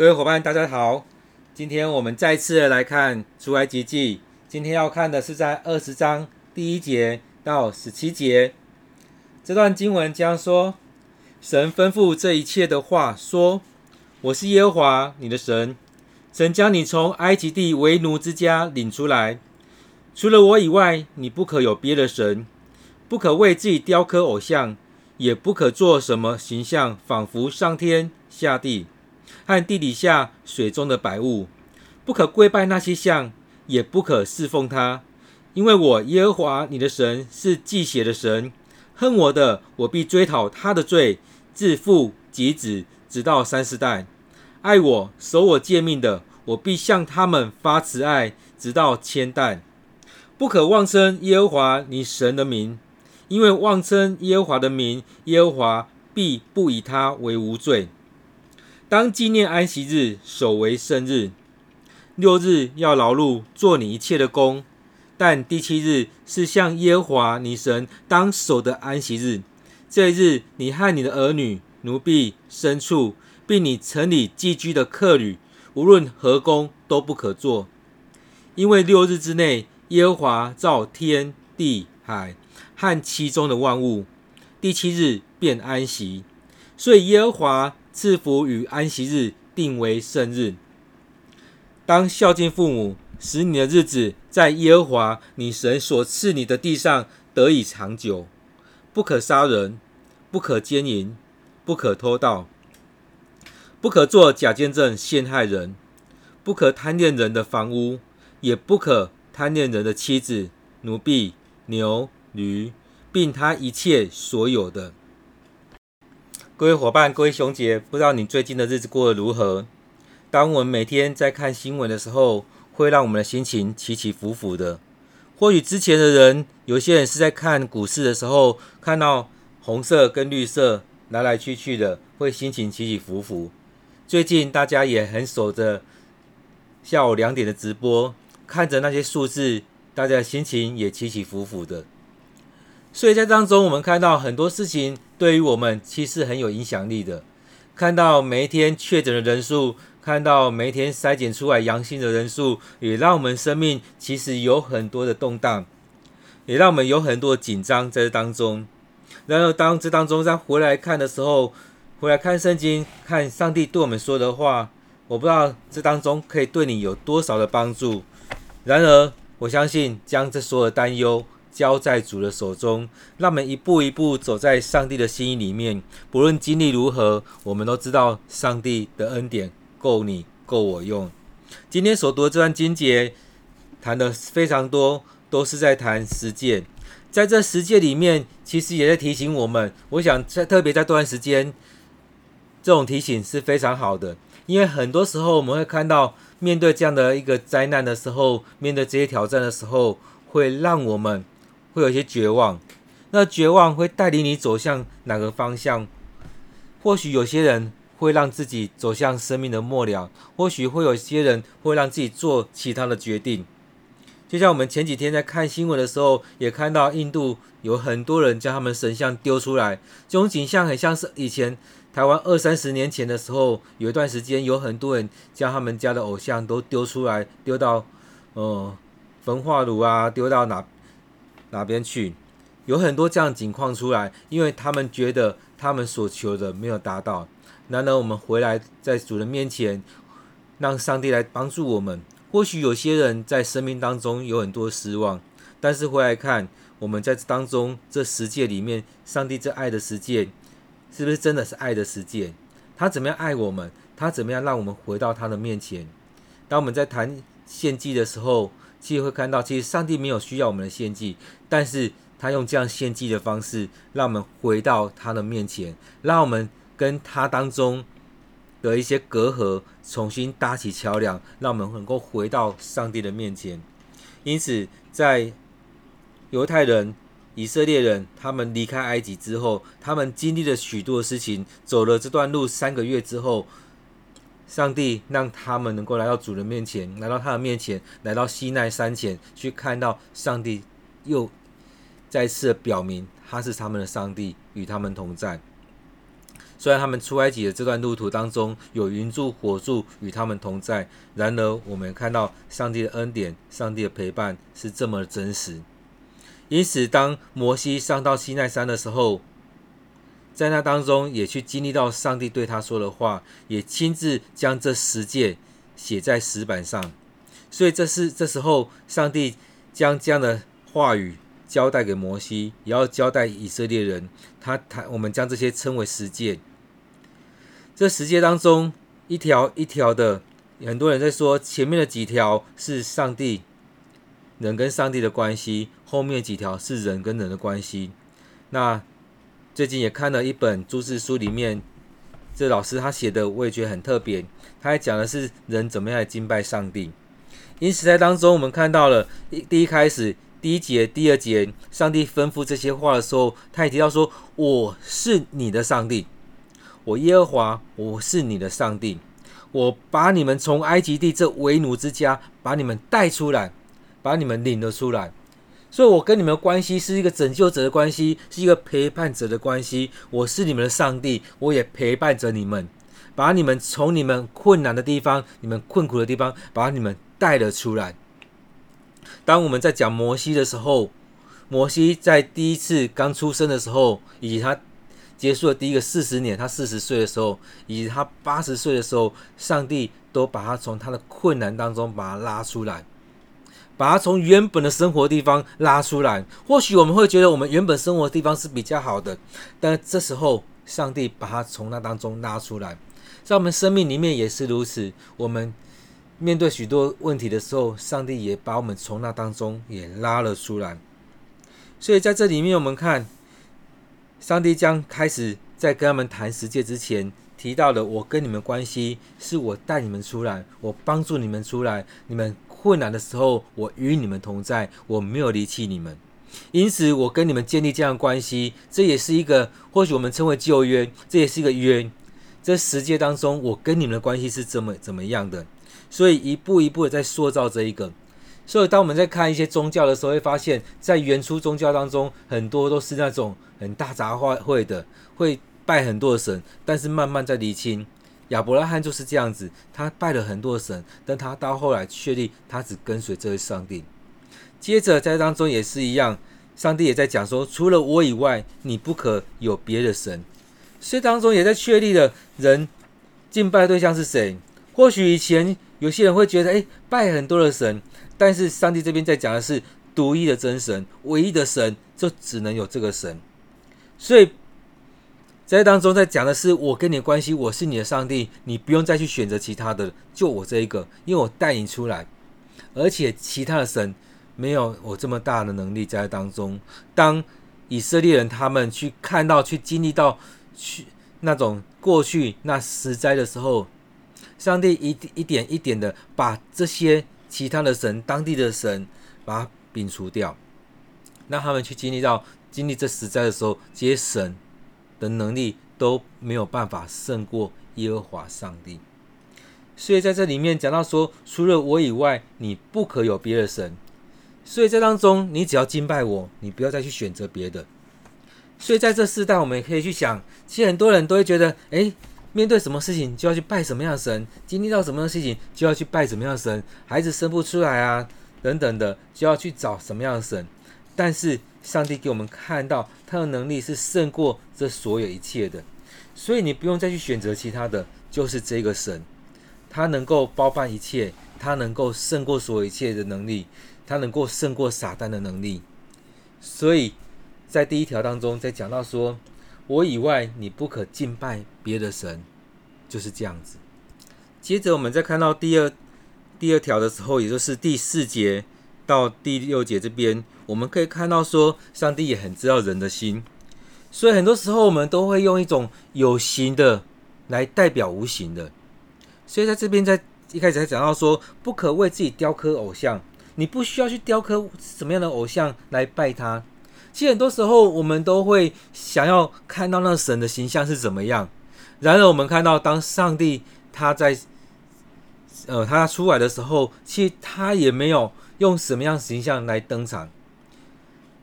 各位伙伴，大家好。今天我们再次来看出埃及记。今天要看的是在二十章第一节到十七节。这段经文将说：神吩咐这一切的话说：“我是耶和华你的神，神将你从埃及地为奴之家领出来。除了我以外，你不可有别的神，不可为自己雕刻偶像，也不可做什么形象，仿佛上天下地。”和地底下水中的百物，不可跪拜那些像，也不可侍奉他，因为我耶和华你的神是忌邪的神，恨我的，我必追讨他的罪，自父及子，直到三四代；爱我、守我诫命的，我必向他们发慈爱，直到千代。不可妄称耶和华你神的名，因为妄称耶和华的名，耶和华必不以他为无罪。当纪念安息日，守为圣日。六日要劳碌，做你一切的工，但第七日是向耶和华你神当守的安息日。这一日，你和你的儿女、奴婢、牲畜，并你城里寄居的客旅，无论何工都不可做，因为六日之内，耶和华造天地海和其中的万物，第七日便安息。所以耶和华。赐福与安息日定为圣日。当孝敬父母，使你的日子在耶和华你神所赐你的地上得以长久。不可杀人，不可奸淫，不可偷盗，不可做假见证陷害人，不可贪恋人的房屋，也不可贪恋人的妻子、奴婢、牛、驴，并他一切所有的。各位伙伴，各位兄姐，不知道你最近的日子过得如何？当我们每天在看新闻的时候，会让我们的心情起起伏伏的。或许之前的人，有些人是在看股市的时候，看到红色跟绿色来来去去的，会心情起起伏伏。最近大家也很守着下午两点的直播，看着那些数字，大家的心情也起起伏伏的。所以在当中，我们看到很多事情对于我们其实很有影响力的。看到每一天确诊的人数，看到每一天筛检出来阳性的人数，也让我们生命其实有很多的动荡，也让我们有很多紧张在这当中。然后当这当中再回来看的时候，回来看圣经，看上帝对我们说的话，我不知道这当中可以对你有多少的帮助。然而，我相信将这所有的担忧。交在主的手中，让我们一步一步走在上帝的心意里面。不论经历如何，我们都知道上帝的恩典够你够我用。今天所读的这段经节谈的非常多，都是在谈十诫。在这十诫里面，其实也在提醒我们。我想在特别在这段时间，这种提醒是非常好的，因为很多时候我们会看到，面对这样的一个灾难的时候，面对这些挑战的时候，会让我们。会有一些绝望，那绝望会带领你走向哪个方向？或许有些人会让自己走向生命的末了，或许会有些人会让自己做其他的决定。就像我们前几天在看新闻的时候，也看到印度有很多人将他们神像丢出来，这种景象很像是以前台湾二三十年前的时候，有一段时间有很多人将他们家的偶像都丢出来，丢到呃焚化炉啊，丢到哪？哪边去？有很多这样情况出来，因为他们觉得他们所求的没有达到。难道我们回来在主人面前，让上帝来帮助我们？或许有些人在生命当中有很多失望，但是回来看我们在当中这十诫里面，上帝这爱的十诫，是不是真的是爱的十诫？他怎么样爱我们？他怎么样让我们回到他的面前？当我们在谈献祭的时候。其实会看到，其实上帝没有需要我们的献祭，但是他用这样献祭的方式，让我们回到他的面前，让我们跟他当中的一些隔阂重新搭起桥梁，让我们能够回到上帝的面前。因此，在犹太人、以色列人他们离开埃及之后，他们经历了许多事情，走了这段路三个月之后。上帝让他们能够来到主人面前，来到他的面前，来到西奈山前去看到上帝，又再次表明他是他们的上帝，与他们同在。虽然他们出埃及的这段路途当中有云柱火柱与他们同在，然而我们看到上帝的恩典、上帝的陪伴是这么真实。因此，当摩西上到西奈山的时候，在那当中也去经历到上帝对他说的话，也亲自将这十诫写在石板上。所以，这是这时候上帝将这样的话语。交代给摩西，也要交代以色列人。他他，我们将这些称为十诫。这十诫当中，一条一条的，很多人在说，前面的几条是上帝人跟上帝的关系，后面几条是人跟人的关系。那最近也看了一本注释书，里面这老师他写的，我也觉得很特别。他还讲的是人怎么样来敬拜上帝。因此，在当中我们看到了一第一开始。第一节、第二节，上帝吩咐这些话的时候，他也提到说：“我是你的上帝，我耶和华，我是你的上帝，我把你们从埃及地这为奴之家，把你们带出来，把你们领了出来。所以，我跟你们的关系是一个拯救者的关系，是一个陪伴者的关系。我是你们的上帝，我也陪伴着你们，把你们从你们困难的地方、你们困苦的地方，把你们带了出来。”当我们在讲摩西的时候，摩西在第一次刚出生的时候，以及他结束了第一个四十年，他四十岁的时候，以及他八十岁的时候，上帝都把他从他的困难当中把他拉出来，把它从原本的生活地方拉出来。或许我们会觉得我们原本生活的地方是比较好的，但这时候上帝把它从那当中拉出来，在我们生命里面也是如此。我们。面对许多问题的时候，上帝也把我们从那当中也拉了出来。所以在这里面，我们看上帝将开始在跟他们谈十诫之前提到的：我跟你们关系是我带你们出来，我帮助你们出来，你们困难的时候，我与你们同在，我没有离弃你们。因此，我跟你们建立这样关系，这也是一个或许我们称为旧约，这也是一个约。这十诫当中，我跟你们的关系是怎么怎么样的？所以一步一步的在塑造这一个，所以当我们在看一些宗教的时候，会发现，在原初宗教当中，很多都是那种很大杂烩会的，会拜很多的神，但是慢慢在厘清，亚伯拉罕就是这样子，他拜了很多神，但他到后来确立他只跟随这位上帝。接着在当中也是一样，上帝也在讲说，除了我以外，你不可有别的神。所以当中也在确立了人敬拜对象是谁。或许以前。有些人会觉得，哎，拜很多的神，但是上帝这边在讲的是独一的真神，唯一的神，就只能有这个神。所以在当中在讲的是我跟你的关系，我是你的上帝，你不用再去选择其他的，就我这一个，因为我带你出来，而且其他的神没有我这么大的能力在当中。当以色列人他们去看到、去经历到、去那种过去那十灾的时候。上帝一一点一点的把这些其他的神、当地的神，把它摒除掉，让他们去经历到经历这十灾的时候，这些神的能力都没有办法胜过耶和华上帝。所以在这里面讲到说，除了我以外，你不可有别的神。所以在当中，你只要敬拜我，你不要再去选择别的。所以在这世代，我们也可以去想，其实很多人都会觉得，哎。面对什么事情就要去拜什么样的神，经历到什么样的事情就要去拜什么样的神，孩子生不出来啊，等等的就要去找什么样的神。但是上帝给我们看到他的能力是胜过这所有一切的，所以你不用再去选择其他的，就是这个神，他能够包办一切，他能够胜过所有一切的能力，他能够胜过撒旦的能力。所以在第一条当中，在讲到说。我以外，你不可敬拜别的神，就是这样子。接着，我们再看到第二第二条的时候，也就是第四节到第六节这边，我们可以看到说，上帝也很知道人的心，所以很多时候我们都会用一种有形的来代表无形的。所以在这边，在一开始还讲到说，不可为自己雕刻偶像，你不需要去雕刻什么样的偶像来拜他。其实很多时候，我们都会想要看到那神的形象是怎么样。然而，我们看到当上帝他在呃他出来的时候，其实他也没有用什么样形象来登场。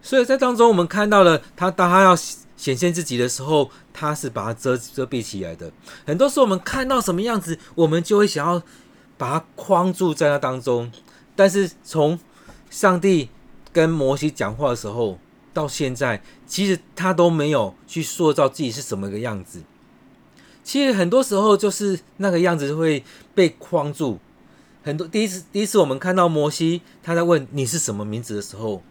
所以在当中，我们看到了他，当他要显现自己的时候，他是把它遮遮蔽起来的。很多时候，我们看到什么样子，我们就会想要把它框住在那当中。但是从上帝跟摩西讲话的时候，到现在，其实他都没有去塑造自己是什么个样子。其实很多时候就是那个样子会被框住。很多第一次，第一次我们看到摩西他在问你是什么名字的时候，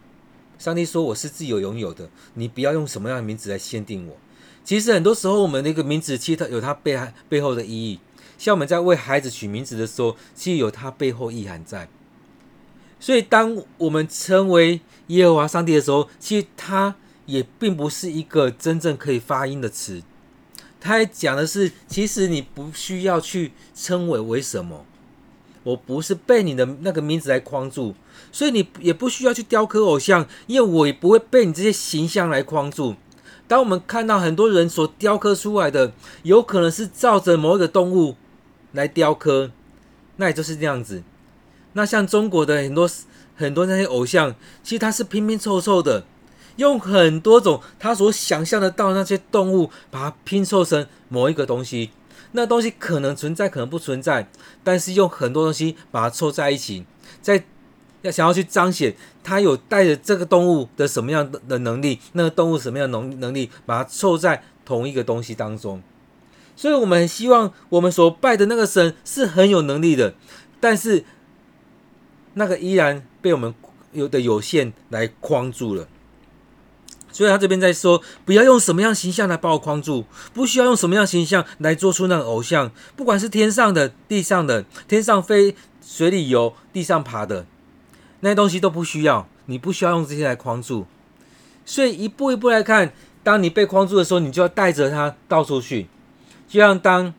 上帝说我是自由拥有的，你不要用什么样的名字来限定我。其实很多时候我们那个名字其实它有它背背后的意义，像我们在为孩子取名字的时候，其实有它背后意涵在。所以当我们称为耶和华上帝的时候，其实它也并不是一个真正可以发音的词。它还讲的是，其实你不需要去称为为什么，我不是被你的那个名字来框住，所以你也不需要去雕刻偶像，因为我也不会被你这些形象来框住。当我们看到很多人所雕刻出来的，有可能是照着某一个动物来雕刻，那也就是这样子。那像中国的很多很多那些偶像，其实它是拼拼凑凑的。用很多种他所想象得到那些动物，把它拼凑成某一个东西。那东西可能存在，可能不存在，但是用很多东西把它凑在一起，在要想要去彰显它有带着这个动物的什么样的能力，那个动物什么样的能能力，把它凑在同一个东西当中。所以，我们希望我们所拜的那个神是很有能力的，但是那个依然被我们有的有限来框住了。所以他这边在说，不要用什么样形象来把我框住，不需要用什么样形象来做出那个偶像，不管是天上的、地上的，天上飞、水里游、地上爬的那些东西都不需要，你不需要用这些来框住。所以一步一步来看，当你被框住的时候，你就要带着他到处去。就像当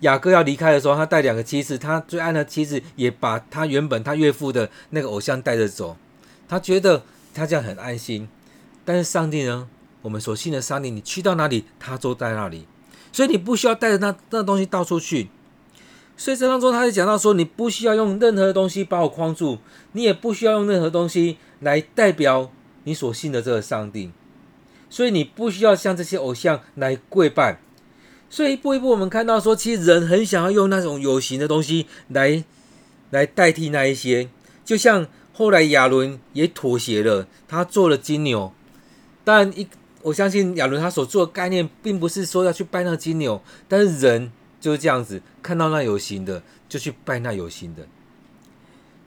雅各要离开的时候，他带两个妻子，他最爱的妻子也把他原本他岳父的那个偶像带着走，他觉得他这样很安心。但是上帝呢？我们所信的上帝，你去到哪里，他都在那里，所以你不需要带着那那东西到处去。所以这当中，他就讲到说，你不需要用任何东西把我框住，你也不需要用任何东西来代表你所信的这个上帝。所以你不需要向这些偶像来跪拜。所以一步一步，我们看到说，其实人很想要用那种有形的东西来来代替那一些，就像后来亚伦也妥协了，他做了金牛。但一，我相信亚伦他所做的概念，并不是说要去拜那金牛，但是人就是这样子，看到那有形的，就去拜那有形的。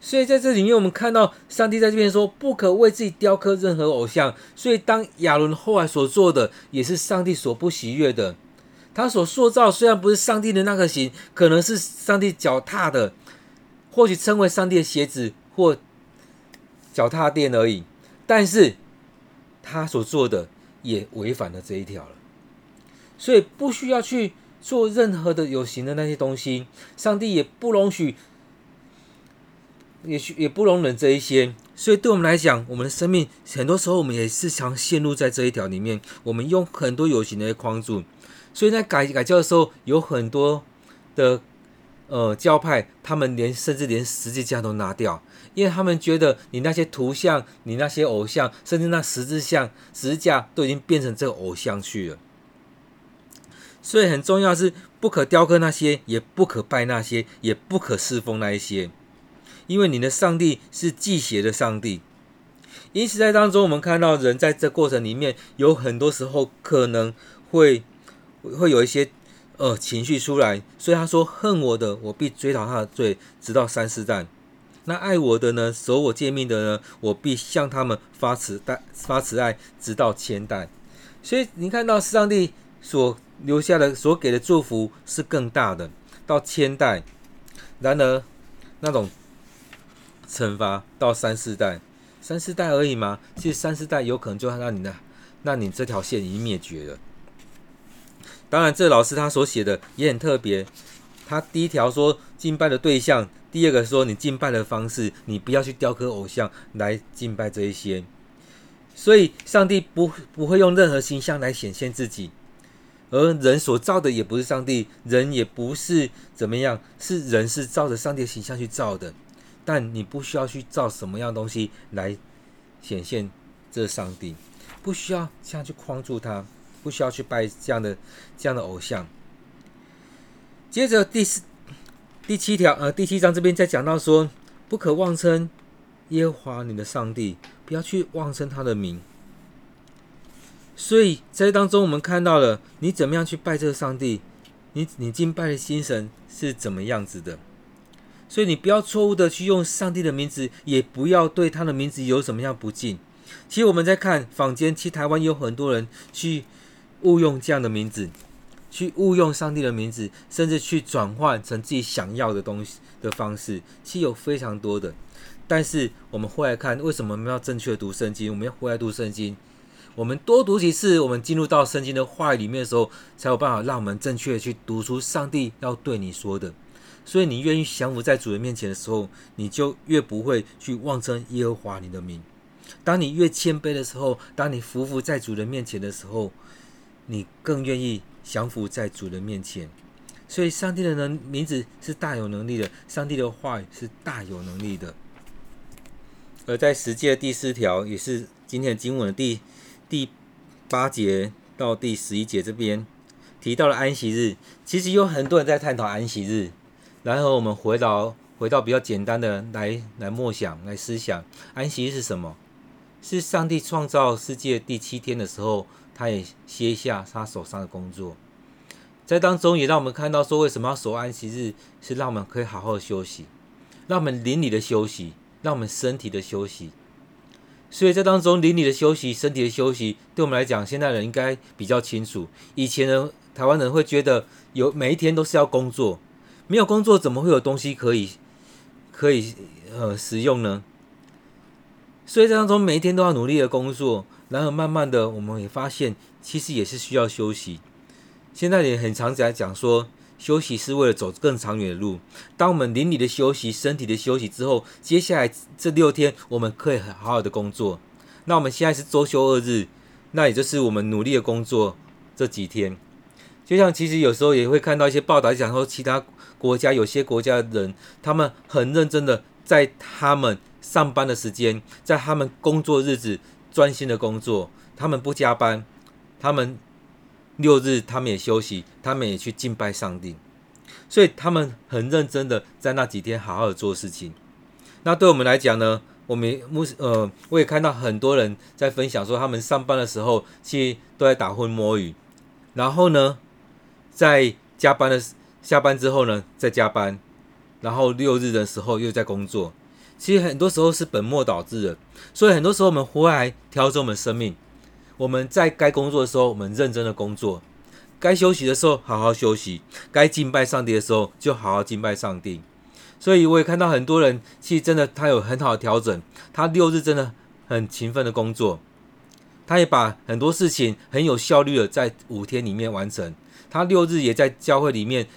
所以在这里面，我们看到上帝在这边说，不可为自己雕刻任何偶像。所以当亚伦后来所做的，也是上帝所不喜悦的。他所塑造虽然不是上帝的那个形，可能是上帝脚踏的，或许称为上帝的鞋子或脚踏垫而已，但是。他所做的也违反了这一条了，所以不需要去做任何的有形的那些东西。上帝也不容许，也许也不容忍这一些。所以对我们来讲，我们的生命很多时候我们也是常陷入在这一条里面。我们用很多有形的框住，所以在改改教的时候，有很多的。呃，教派他们连甚至连十字架都拿掉，因为他们觉得你那些图像、你那些偶像，甚至那十字像、十字架都已经变成这个偶像去了。所以很重要是不可雕刻那些，也不可拜那些，也不可侍奉那一些，因为你的上帝是忌邪的上帝。因此在当中，我们看到人在这过程里面，有很多时候可能会会有一些。呃，情绪出来，所以他说：“恨我的，我必追讨他的罪，直到三四代；那爱我的呢，守我诫命的呢，我必向他们发慈代发慈爱，直到千代。”所以你看到上帝所留下的、所给的祝福是更大的，到千代。然而，那种惩罚到三四代，三四代而已吗？其实三四代有可能就让你的，那你这条线已经灭绝了。当然，这老师他所写的也很特别。他第一条说敬拜的对象，第二个说你敬拜的方式，你不要去雕刻偶像来敬拜这一些。所以，上帝不不会用任何形象来显现自己，而人所造的也不是上帝，人也不是怎么样，是人是照着上帝的形象去造的。但你不需要去造什么样东西来显现这上帝，不需要这样去框住他，不需要去拜这样的这样的偶像。接着第四第七条，呃，第七章这边在讲到说，不可妄称耶和华你的上帝，不要去妄称他的名。所以在当中，我们看到了你怎么样去拜这个上帝，你你敬拜的心神是怎么样子的。所以你不要错误的去用上帝的名字，也不要对他的名字有什么样不敬。其实我们在看坊间，其实台湾有很多人去误用这样的名字。去误用上帝的名字，甚至去转换成自己想要的东西的方式，其实有非常多的。但是我们回来看，为什么我们要正确读圣经？我们要回来读圣经，我们多读几次，我们进入到圣经的话语里面的时候，才有办法让我们正确的去读出上帝要对你说的。所以你愿意降服在主人面前的时候，你就越不会去妄称耶和华你的名。当你越谦卑的时候，当你服服在主人面前的时候，你更愿意。降服在主人面前，所以上帝的能名字是大有能力的，上帝的话语是大有能力的。而在十诫第四条，也是今天的经文的第第八节到第十一节这边提到了安息日。其实有很多人在探讨安息日，然后我们回到回到比较简单的来来默想来思想，安息日是什么？是上帝创造世界第七天的时候。他也歇下他手上的工作，在当中也让我们看到说，为什么要守安息日，是让我们可以好好的休息，让我们灵里的休息，让我们身体的休息。所以在当中灵里的休息，身体的休息，对我们来讲，现在人应该比较清楚。以前的台湾人会觉得有每一天都是要工作，没有工作怎么会有东西可以可以呃使用呢？所以在当中每一天都要努力的工作。然后慢慢的，我们也发现，其实也是需要休息。现在也很常在讲说，休息是为了走更长远的路。当我们灵里的休息、身体的休息之后，接下来这六天，我们可以很好好的工作。那我们现在是周休二日，那也就是我们努力的工作这几天。就像其实有时候也会看到一些报道讲说，其他国家有些国家的人，他们很认真的在他们上班的时间，在他们工作日子。专心的工作，他们不加班，他们六日他们也休息，他们也去敬拜上帝，所以他们很认真的在那几天好好的做事情。那对我们来讲呢，我们目呃，我也看到很多人在分享说，他们上班的时候其实都在打混摸鱼，然后呢，在加班的下班之后呢，再加班，然后六日的时候又在工作。其实很多时候是本末倒置的，所以很多时候我们回来调整我们生命。我们在该工作的时候，我们认真的工作；该休息的时候，好好休息；该敬拜上帝的时候，就好好敬拜上帝。所以我也看到很多人，其实真的他有很好的调整，他六日真的很勤奋的工作，他也把很多事情很有效率的在五天里面完成。他六日也在教会里面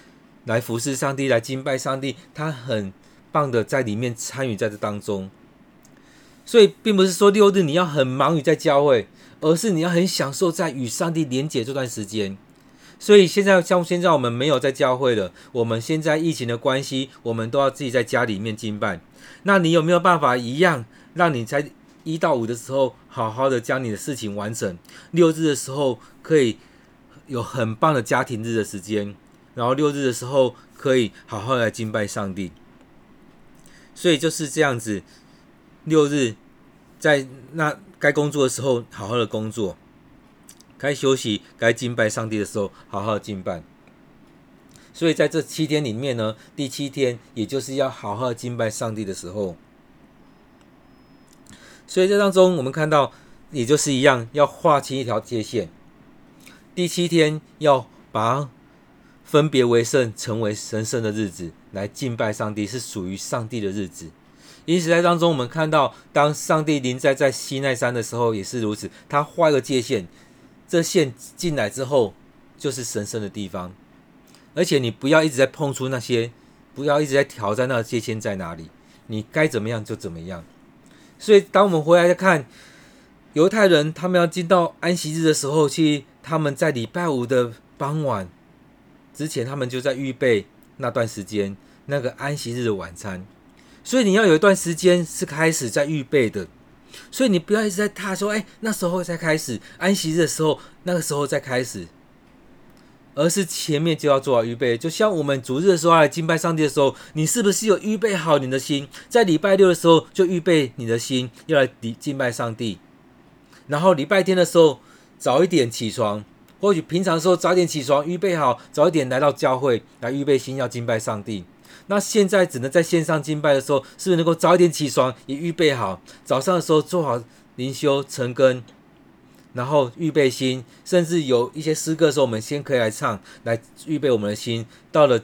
来服侍上帝，来敬拜上帝，他很。棒的，在里面参与在这当中，所以并不是说六日你要很忙于在教会，而是你要很享受在与上帝连结这段时间。所以现在像现在我们没有在教会了，我们现在疫情的关系，我们都要自己在家里面敬拜。那你有没有办法一样，让你在一到五的时候好好的将你的事情完成？六日的时候可以有很棒的家庭日的时间，然后六日的时候可以好好的来敬拜上帝。所以就是这样子，六日在那该工作的时候好好的工作，该休息、该敬拜上帝的时候好好的敬拜。所以在这七天里面呢，第七天也就是要好好敬拜上帝的时候。所以这当中我们看到，也就是一样要划清一条界限。第七天要把分别为圣，成为神圣的日子。来敬拜上帝是属于上帝的日子，因此在当中我们看到，当上帝临在在西奈山的时候也是如此，他画一个界限，这线进来之后就是神圣的地方，而且你不要一直在碰触那些，不要一直在挑战那个界限在哪里，你该怎么样就怎么样。所以当我们回来再看犹太人，他们要进到安息日的时候，其实他们在礼拜五的傍晚之前，他们就在预备。那段时间，那个安息日的晚餐，所以你要有一段时间是开始在预备的。所以你不要一直在他说，哎，那时候才开始安息日的时候，那个时候再开始，而是前面就要做好预备。就像我们主日的时候来敬拜上帝的时候，你是不是有预备好你的心，在礼拜六的时候就预备你的心要来敬拜上帝，然后礼拜天的时候早一点起床。或许平常的时候早点起床，预备好，早一点来到教会来预备心要敬拜上帝。那现在只能在线上敬拜的时候，是不是能够早一点起床，也预备好早上的时候做好灵修、晨更，然后预备心，甚至有一些诗歌的时候，我们先可以来唱，来预备我们的心。到了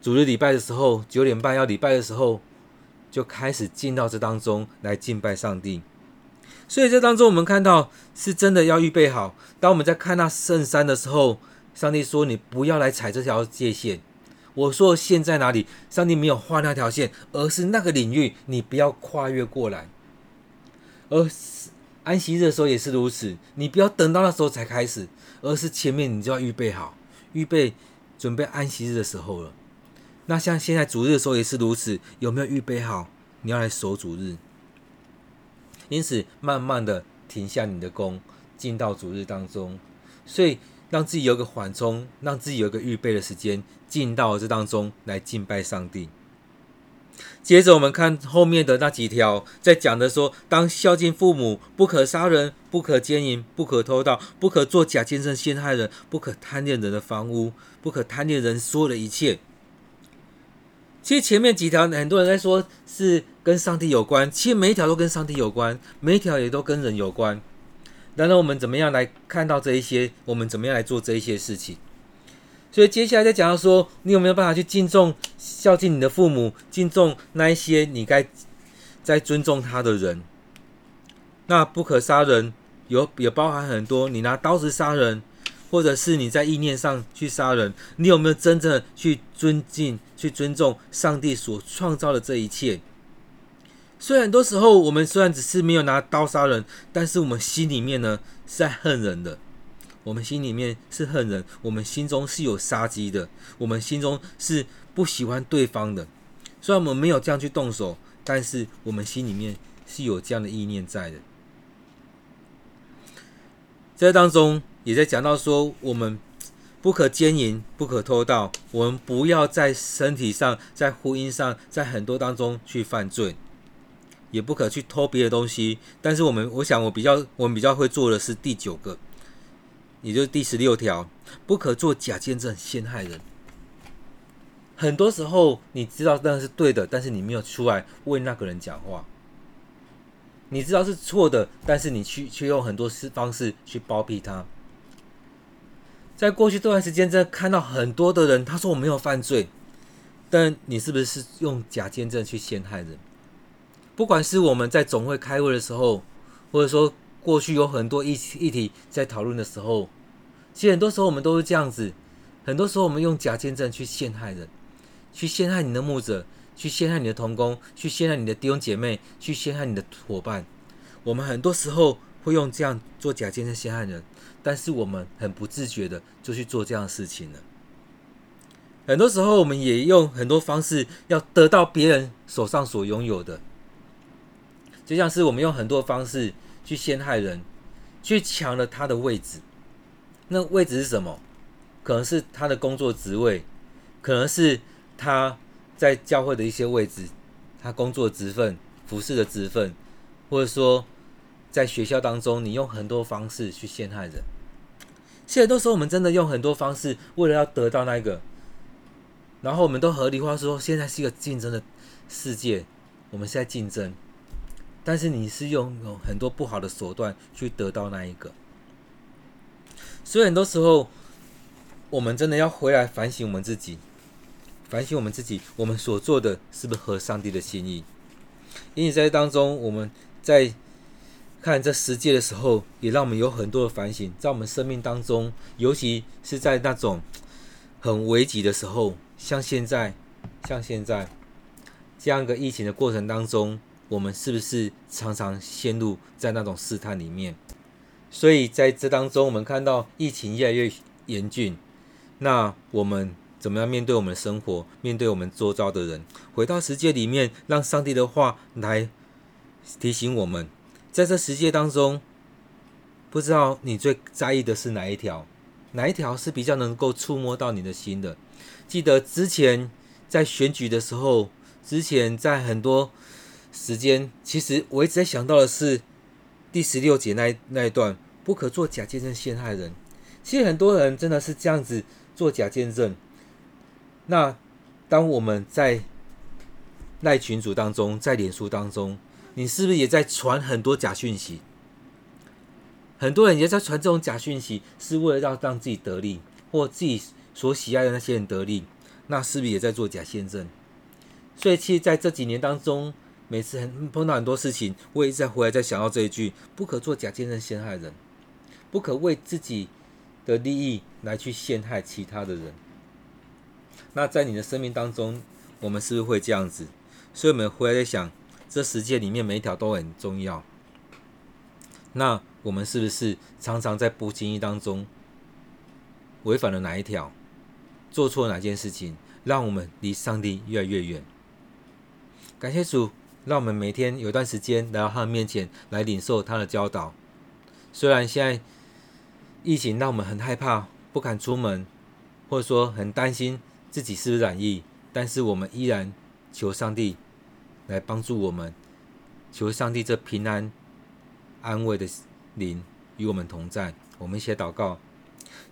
主日礼拜的时候，九点半要礼拜的时候，就开始进到这当中来敬拜上帝。所以这当中，我们看到是真的要预备好。当我们在看那圣山的时候，上帝说：“你不要来踩这条界线。”我说：“线在哪里？”上帝没有画那条线，而是那个领域，你不要跨越过来。而安息日的时候也是如此，你不要等到那时候才开始，而是前面你就要预备好，预备准备安息日的时候了。那像现在主日的时候也是如此，有没有预备好？你要来守主日。因此，慢慢的停下你的工，进到主日当中，所以让自己有个缓冲，让自己有个预备的时间，进到这当中来敬拜上帝。接着，我们看后面的那几条，在讲的说，当孝敬父母，不可杀人，不可奸淫，不可偷盗，不可作假见证陷害人，不可贪恋人的房屋，不可贪恋人所有的一切。其实前面几条很多人在说是跟上帝有关，其实每一条都跟上帝有关，每一条也都跟人有关。然后我们怎么样来看到这一些？我们怎么样来做这一些事情？所以接下来再讲到说，你有没有办法去敬重、孝敬你的父母，敬重那一些你该在尊重他的人？那不可杀人，有也包含很多，你拿刀子杀人。或者是你在意念上去杀人，你有没有真正去尊敬、去尊重上帝所创造的这一切？所以很多时候，我们虽然只是没有拿刀杀人，但是我们心里面呢是在恨人的。我们心里面是恨人，我们心中是有杀机的，我们心中是不喜欢对方的。虽然我们没有这样去动手，但是我们心里面是有这样的意念在的。在当中。也在讲到说，我们不可奸淫，不可偷盗，我们不要在身体上、在婚姻上、在很多当中去犯罪，也不可去偷别的东西。但是我们，我想我比较，我们比较会做的是第九个，也就是第十六条，不可做假见证陷害人。很多时候你知道那是对的，但是你没有出来为那个人讲话。你知道是错的，但是你去去用很多事方式去包庇他。在过去这段时间，真的看到很多的人，他说我没有犯罪，但你是不是用假见证去陷害人？不管是我们在总会开会的时候，或者说过去有很多议议题在讨论的时候，其实很多时候我们都是这样子。很多时候我们用假见证去陷害人，去陷害你的牧者，去陷害你的同工，去陷害你的弟兄姐妹，去陷害你的伙伴。我们很多时候会用这样做假见证陷害人。但是我们很不自觉的就去做这样的事情了。很多时候，我们也用很多方式要得到别人手上所拥有的，就像是我们用很多方式去陷害人，去抢了他的位置。那位置是什么？可能是他的工作职位，可能是他在教会的一些位置，他工作职分、服侍的职分，或者说在学校当中，你用很多方式去陷害人。现在都说我们真的用很多方式，为了要得到那个，然后我们都合理化说，现在是一个竞争的世界，我们现在竞争，但是你是用有很多不好的手段去得到那一个，所以很多时候，我们真的要回来反省我们自己，反省我们自己，我们所做的是不是合上帝的心意？因此在当中，我们在。看这十诫的时候，也让我们有很多的反省，在我们生命当中，尤其是在那种很危急的时候，像现在，像现在这样一个疫情的过程当中，我们是不是常常陷入在那种试探里面？所以在这当中，我们看到疫情越来越严峻，那我们怎么样面对我们的生活，面对我们周遭的人？回到世界里面，让上帝的话来提醒我们，在这世界当中，不知道你最在意的是哪一条，哪一条是比较能够触摸到你的心的。记得之前在选举的时候，之前在很多时间，其实我一直在想到的是第十六节那那一段，不可做假见证陷害人。其实很多人真的是这样子做假见证。那当我们在赖群组当中，在脸书当中，你是不是也在传很多假讯息？很多人也在传这种假讯息，是为了要让自己得利，或自己所喜爱的那些人得利。那是不是也在做假见证？所以，其实在这几年当中，每次很碰到很多事情，我也一直在回来在想到这一句：不可做假见证陷害人，不可为自己的利益来去陷害其他的人。那在你的生命当中，我们是不是会这样子？所以我们回来在想，这世界里面每一条都很重要。那我们是不是常常在不经意当中违反了哪一条，做错哪件事情，让我们离上帝越来越远？感谢主，让我们每天有一段时间来到他的面前来领受他的教导。虽然现在疫情让我们很害怕，不敢出门，或者说很担心自己是不是染疫，但是我们依然求上帝。来帮助我们，求上帝这平安、安慰的灵与我们同在。我们一起祷告，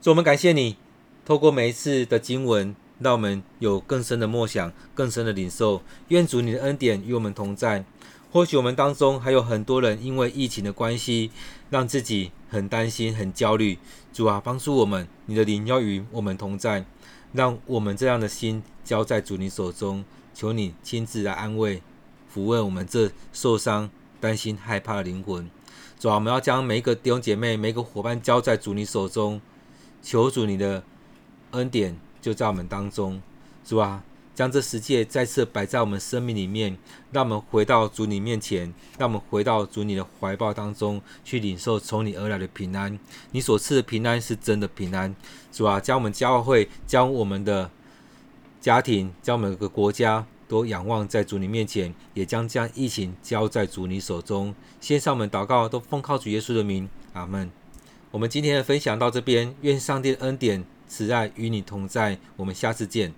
主，我们感谢你，透过每一次的经文，让我们有更深的默想、更深的领受。愿主你的恩典与我们同在。或许我们当中还有很多人因为疫情的关系，让自己很担心、很焦虑。主啊，帮助我们，你的灵要与我们同在，让我们这样的心交在主你手中，求你亲自来安慰。抚慰我们这受伤、担心、害怕的灵魂。主啊，我们要将每一个弟兄姐妹、每一个伙伴交在主你手中，求主你的恩典就在我们当中。主啊，将这世界再次摆在我们生命里面，让我们回到主你面前，让我们回到主你的怀抱当中去领受从你而来的平安。你所赐的平安是真的平安。主啊，将我们教会、将我们的家庭、将我们的国家。都仰望在主你面前，也将将疫情交在主你手中。先上门祷告，都奉靠主耶稣的名，阿门。我们今天的分享到这边，愿上帝的恩典、慈爱与你同在。我们下次见。